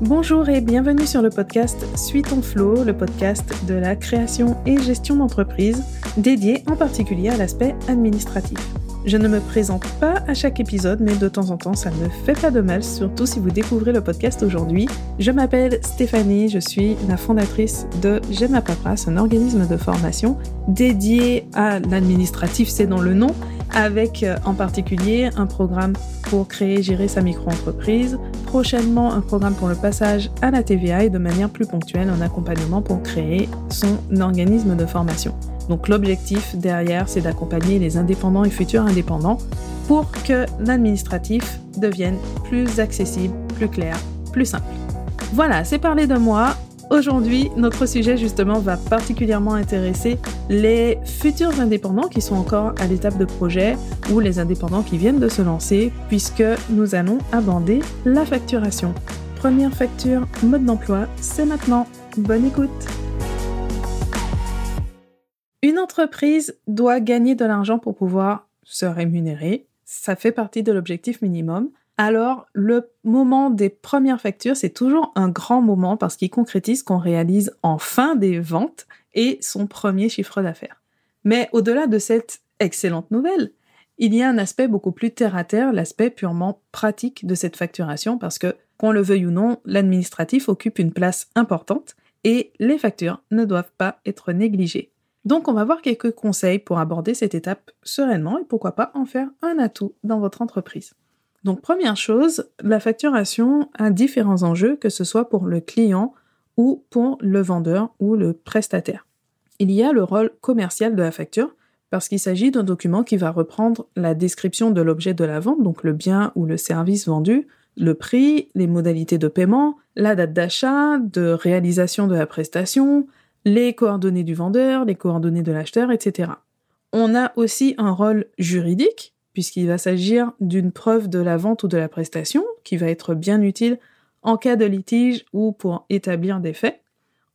Bonjour et bienvenue sur le podcast Suis ton flow, le podcast de la création et gestion d'entreprise, dédié en particulier à l'aspect administratif. Je ne me présente pas à chaque épisode, mais de temps en temps, ça ne fait pas de mal, surtout si vous découvrez le podcast aujourd'hui. Je m'appelle Stéphanie, je suis la fondatrice de J'aime ma paperasse, un organisme de formation dédié à l'administratif, c'est dans le nom, avec euh, en particulier un programme pour créer et gérer sa micro-entreprise, prochainement un programme pour le passage à la TVA et de manière plus ponctuelle un accompagnement pour créer son organisme de formation. Donc l'objectif derrière, c'est d'accompagner les indépendants et futurs indépendants pour que l'administratif devienne plus accessible, plus clair, plus simple. Voilà, c'est parlé de moi. Aujourd'hui, notre sujet justement va particulièrement intéresser les futurs indépendants qui sont encore à l'étape de projet ou les indépendants qui viennent de se lancer puisque nous allons aborder la facturation. Première facture, mode d'emploi, c'est maintenant. Bonne écoute. Une entreprise doit gagner de l'argent pour pouvoir se rémunérer. Ça fait partie de l'objectif minimum. Alors, le moment des premières factures, c'est toujours un grand moment parce qu'il concrétise qu'on réalise enfin des ventes et son premier chiffre d'affaires. Mais au-delà de cette excellente nouvelle, il y a un aspect beaucoup plus terre à terre, l'aspect purement pratique de cette facturation parce que, qu'on le veuille ou non, l'administratif occupe une place importante et les factures ne doivent pas être négligées. Donc on va voir quelques conseils pour aborder cette étape sereinement et pourquoi pas en faire un atout dans votre entreprise. Donc première chose, la facturation a différents enjeux, que ce soit pour le client ou pour le vendeur ou le prestataire. Il y a le rôle commercial de la facture, parce qu'il s'agit d'un document qui va reprendre la description de l'objet de la vente, donc le bien ou le service vendu, le prix, les modalités de paiement, la date d'achat, de réalisation de la prestation, les coordonnées du vendeur, les coordonnées de l'acheteur, etc. On a aussi un rôle juridique, puisqu'il va s'agir d'une preuve de la vente ou de la prestation, qui va être bien utile en cas de litige ou pour établir des faits.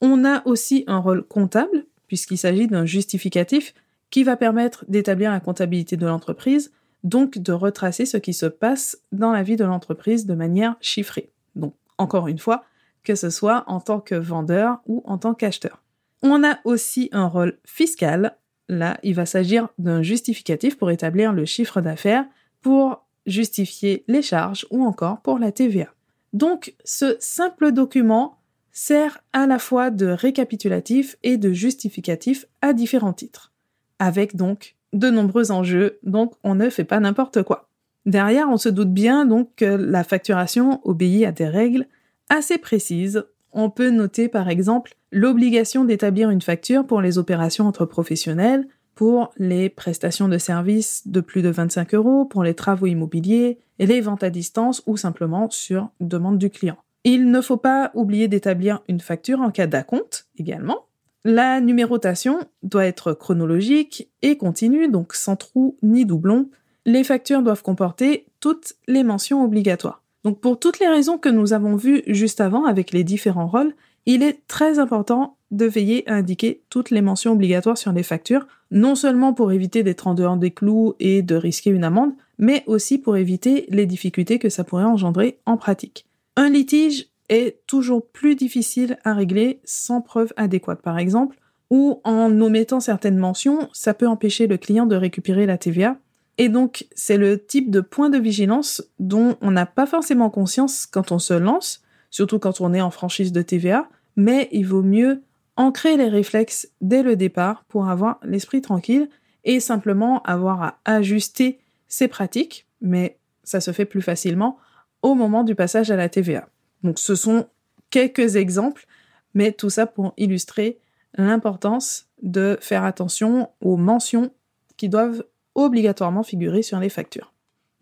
On a aussi un rôle comptable, puisqu'il s'agit d'un justificatif qui va permettre d'établir la comptabilité de l'entreprise, donc de retracer ce qui se passe dans la vie de l'entreprise de manière chiffrée. Donc, encore une fois, que ce soit en tant que vendeur ou en tant qu'acheteur. On a aussi un rôle fiscal. Là, il va s'agir d'un justificatif pour établir le chiffre d'affaires, pour justifier les charges ou encore pour la TVA. Donc, ce simple document sert à la fois de récapitulatif et de justificatif à différents titres, avec donc de nombreux enjeux, donc on ne fait pas n'importe quoi. Derrière, on se doute bien donc que la facturation obéit à des règles assez précises. On peut noter par exemple l'obligation d'établir une facture pour les opérations entre professionnels, pour les prestations de services de plus de 25 euros, pour les travaux immobiliers et les ventes à distance ou simplement sur demande du client. Il ne faut pas oublier d'établir une facture en cas d'acompte également. La numérotation doit être chronologique et continue, donc sans trou ni doublon. Les factures doivent comporter toutes les mentions obligatoires. Donc pour toutes les raisons que nous avons vues juste avant avec les différents rôles, il est très important de veiller à indiquer toutes les mentions obligatoires sur les factures, non seulement pour éviter d'être en dehors des clous et de risquer une amende, mais aussi pour éviter les difficultés que ça pourrait engendrer en pratique. Un litige est toujours plus difficile à régler sans preuve adéquate, par exemple, ou en omettant certaines mentions, ça peut empêcher le client de récupérer la TVA. Et donc, c'est le type de point de vigilance dont on n'a pas forcément conscience quand on se lance, surtout quand on est en franchise de TVA, mais il vaut mieux ancrer les réflexes dès le départ pour avoir l'esprit tranquille et simplement avoir à ajuster ses pratiques, mais ça se fait plus facilement au moment du passage à la TVA. Donc ce sont quelques exemples, mais tout ça pour illustrer l'importance de faire attention aux mentions qui doivent obligatoirement figurer sur les factures.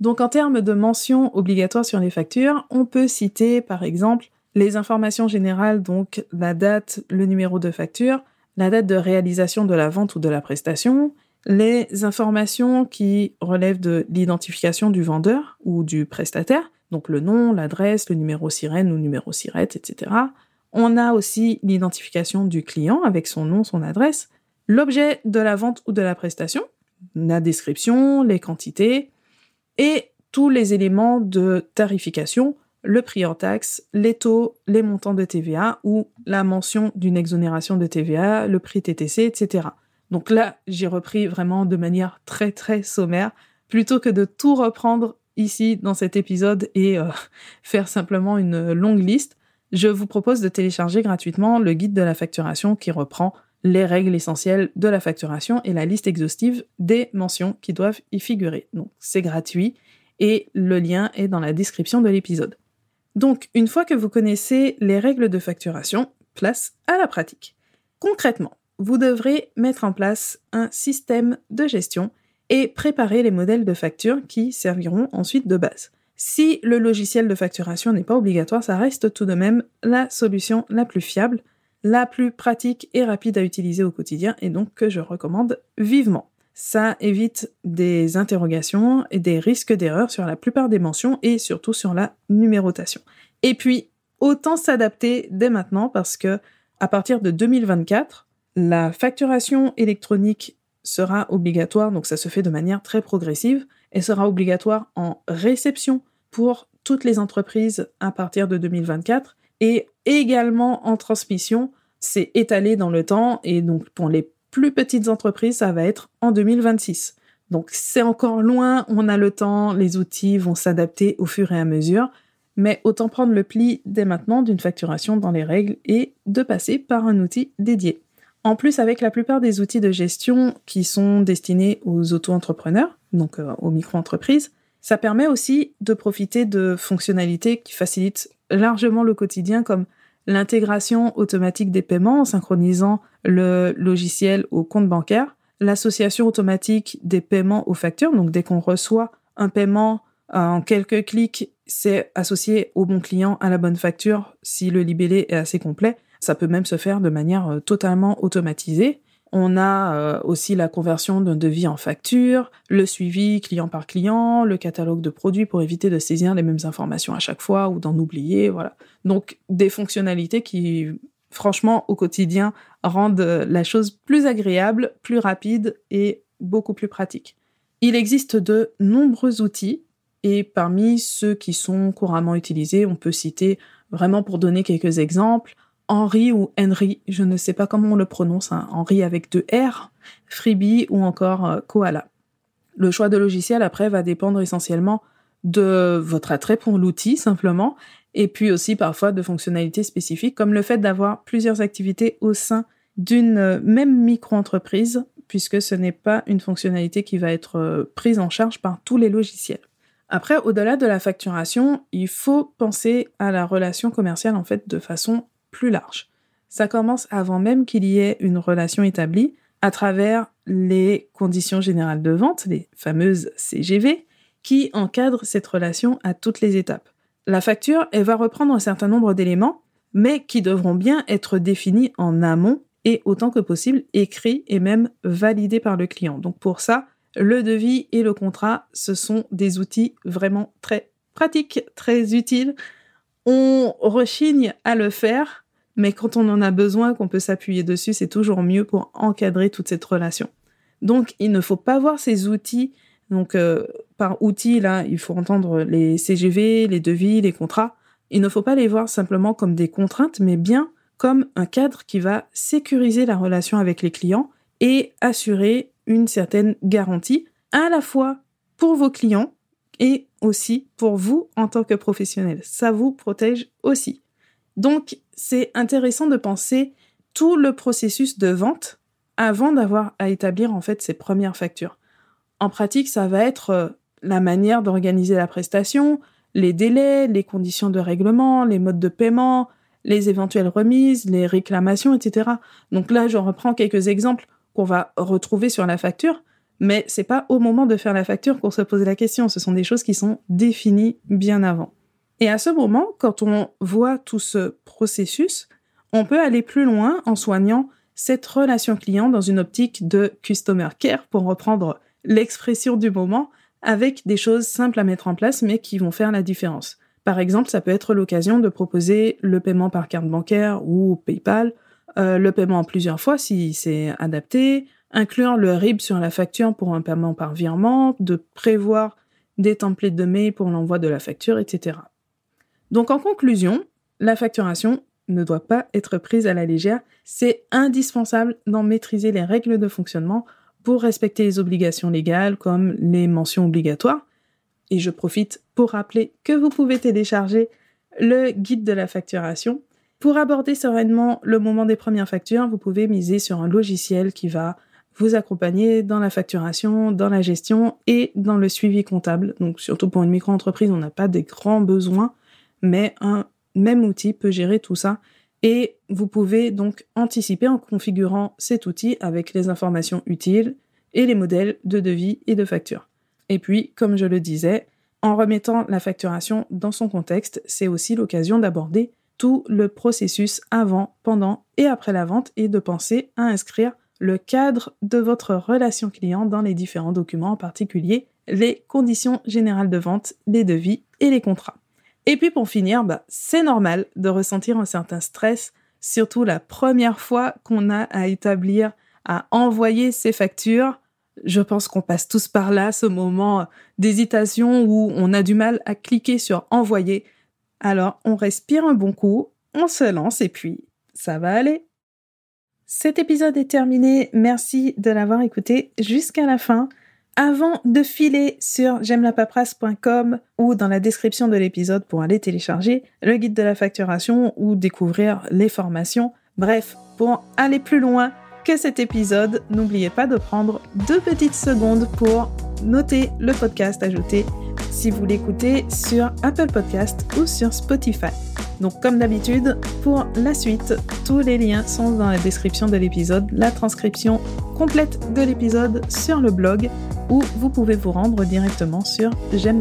Donc en termes de mentions obligatoires sur les factures, on peut citer par exemple les informations générales, donc la date, le numéro de facture, la date de réalisation de la vente ou de la prestation, les informations qui relèvent de l'identification du vendeur ou du prestataire, donc le nom, l'adresse, le numéro sirène ou numéro sirette, etc. On a aussi l'identification du client avec son nom, son adresse, l'objet de la vente ou de la prestation, la description, les quantités, et tous les éléments de tarification le prix en taxe, les taux, les montants de TVA ou la mention d'une exonération de TVA, le prix TTC, etc. Donc là, j'ai repris vraiment de manière très très sommaire, plutôt que de tout reprendre ici dans cet épisode et euh, faire simplement une longue liste. Je vous propose de télécharger gratuitement le guide de la facturation qui reprend les règles essentielles de la facturation et la liste exhaustive des mentions qui doivent y figurer. Donc c'est gratuit et le lien est dans la description de l'épisode. Donc une fois que vous connaissez les règles de facturation, place à la pratique. Concrètement, vous devrez mettre en place un système de gestion et préparer les modèles de facture qui serviront ensuite de base. Si le logiciel de facturation n'est pas obligatoire, ça reste tout de même la solution la plus fiable la plus pratique et rapide à utiliser au quotidien et donc que je recommande vivement. Ça évite des interrogations et des risques d'erreur sur la plupart des mentions et surtout sur la numérotation. Et puis, autant s'adapter dès maintenant parce que à partir de 2024, la facturation électronique sera obligatoire, donc ça se fait de manière très progressive, et sera obligatoire en réception pour toutes les entreprises à partir de 2024 et également en transmission, c'est étalé dans le temps et donc pour les plus petites entreprises, ça va être en 2026. Donc c'est encore loin, on a le temps, les outils vont s'adapter au fur et à mesure, mais autant prendre le pli dès maintenant d'une facturation dans les règles et de passer par un outil dédié. En plus, avec la plupart des outils de gestion qui sont destinés aux auto-entrepreneurs, donc euh, aux micro-entreprises, ça permet aussi de profiter de fonctionnalités qui facilitent largement le quotidien comme l'intégration automatique des paiements en synchronisant le logiciel au compte bancaire, l'association automatique des paiements aux factures, donc dès qu'on reçoit un paiement en quelques clics, c'est associé au bon client à la bonne facture si le libellé est assez complet. Ça peut même se faire de manière euh, totalement automatisée. On a euh, aussi la conversion d'un devis en facture, le suivi client par client, le catalogue de produits pour éviter de saisir les mêmes informations à chaque fois ou d'en oublier, voilà. Donc des fonctionnalités qui, franchement, au quotidien, rendent la chose plus agréable, plus rapide et beaucoup plus pratique. Il existe de nombreux outils et parmi ceux qui sont couramment utilisés, on peut citer vraiment pour donner quelques exemples, Henry ou Henry, je ne sais pas comment on le prononce, hein, Henry avec deux R, Freebie ou encore euh, Koala. Le choix de logiciel après va dépendre essentiellement de votre attrait pour l'outil simplement, et puis aussi parfois de fonctionnalités spécifiques comme le fait d'avoir plusieurs activités au sein d'une euh, même micro-entreprise, puisque ce n'est pas une fonctionnalité qui va être euh, prise en charge par tous les logiciels. Après, au-delà de la facturation, il faut penser à la relation commerciale en fait de façon plus large. Ça commence avant même qu'il y ait une relation établie à travers les conditions générales de vente, les fameuses CGV, qui encadrent cette relation à toutes les étapes. La facture, elle va reprendre un certain nombre d'éléments, mais qui devront bien être définis en amont et autant que possible écrits et même validés par le client. Donc pour ça, le devis et le contrat, ce sont des outils vraiment très pratiques, très utiles on rechigne à le faire, mais quand on en a besoin, qu'on peut s'appuyer dessus, c'est toujours mieux pour encadrer toute cette relation. Donc, il ne faut pas voir ces outils. Donc, euh, par outils, là, il faut entendre les CGV, les devis, les contrats. Il ne faut pas les voir simplement comme des contraintes, mais bien comme un cadre qui va sécuriser la relation avec les clients et assurer une certaine garantie, à la fois pour vos clients et aussi pour vous en tant que professionnel. Ça vous protège aussi. Donc, c'est intéressant de penser tout le processus de vente avant d'avoir à établir en fait ses premières factures. En pratique, ça va être euh, la manière d'organiser la prestation, les délais, les conditions de règlement, les modes de paiement, les éventuelles remises, les réclamations, etc. Donc là, je reprends quelques exemples qu'on va retrouver sur la facture, mais c'est pas au moment de faire la facture qu'on se pose la question. Ce sont des choses qui sont définies bien avant. Et à ce moment, quand on voit tout ce processus, on peut aller plus loin en soignant cette relation client dans une optique de customer care, pour reprendre l'expression du moment, avec des choses simples à mettre en place, mais qui vont faire la différence. Par exemple, ça peut être l'occasion de proposer le paiement par carte bancaire ou PayPal, euh, le paiement en plusieurs fois si c'est adapté, inclure le RIB sur la facture pour un paiement par virement, de prévoir des templates de mail pour l'envoi de la facture, etc. Donc en conclusion, la facturation ne doit pas être prise à la légère. C'est indispensable d'en maîtriser les règles de fonctionnement pour respecter les obligations légales comme les mentions obligatoires. Et je profite pour rappeler que vous pouvez télécharger le guide de la facturation. Pour aborder sereinement le moment des premières factures, vous pouvez miser sur un logiciel qui va vous accompagner dans la facturation, dans la gestion et dans le suivi comptable. Donc surtout pour une micro-entreprise, on n'a pas des grands besoins, mais un même outil peut gérer tout ça. Et vous pouvez donc anticiper en configurant cet outil avec les informations utiles et les modèles de devis et de facture. Et puis, comme je le disais, en remettant la facturation dans son contexte, c'est aussi l'occasion d'aborder tout le processus avant, pendant et après la vente et de penser à inscrire le cadre de votre relation client dans les différents documents, en particulier les conditions générales de vente, les devis et les contrats. Et puis pour finir, bah, c'est normal de ressentir un certain stress, surtout la première fois qu'on a à établir, à envoyer ses factures. Je pense qu'on passe tous par là, ce moment d'hésitation où on a du mal à cliquer sur envoyer. Alors on respire un bon coup, on se lance et puis ça va aller. Cet épisode est terminé. Merci de l'avoir écouté jusqu'à la fin. Avant de filer sur j'aime-la-paperasse.com ou dans la description de l'épisode pour aller télécharger le guide de la facturation ou découvrir les formations, bref, pour aller plus loin que cet épisode, n'oubliez pas de prendre deux petites secondes pour noter le podcast ajouté si vous l'écoutez sur Apple Podcast ou sur Spotify. Donc comme d'habitude, pour la suite, tous les liens sont dans la description de l'épisode, la transcription complète de l'épisode sur le blog ou vous pouvez vous rendre directement sur j'aime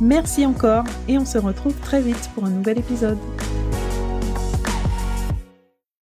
Merci encore et on se retrouve très vite pour un nouvel épisode.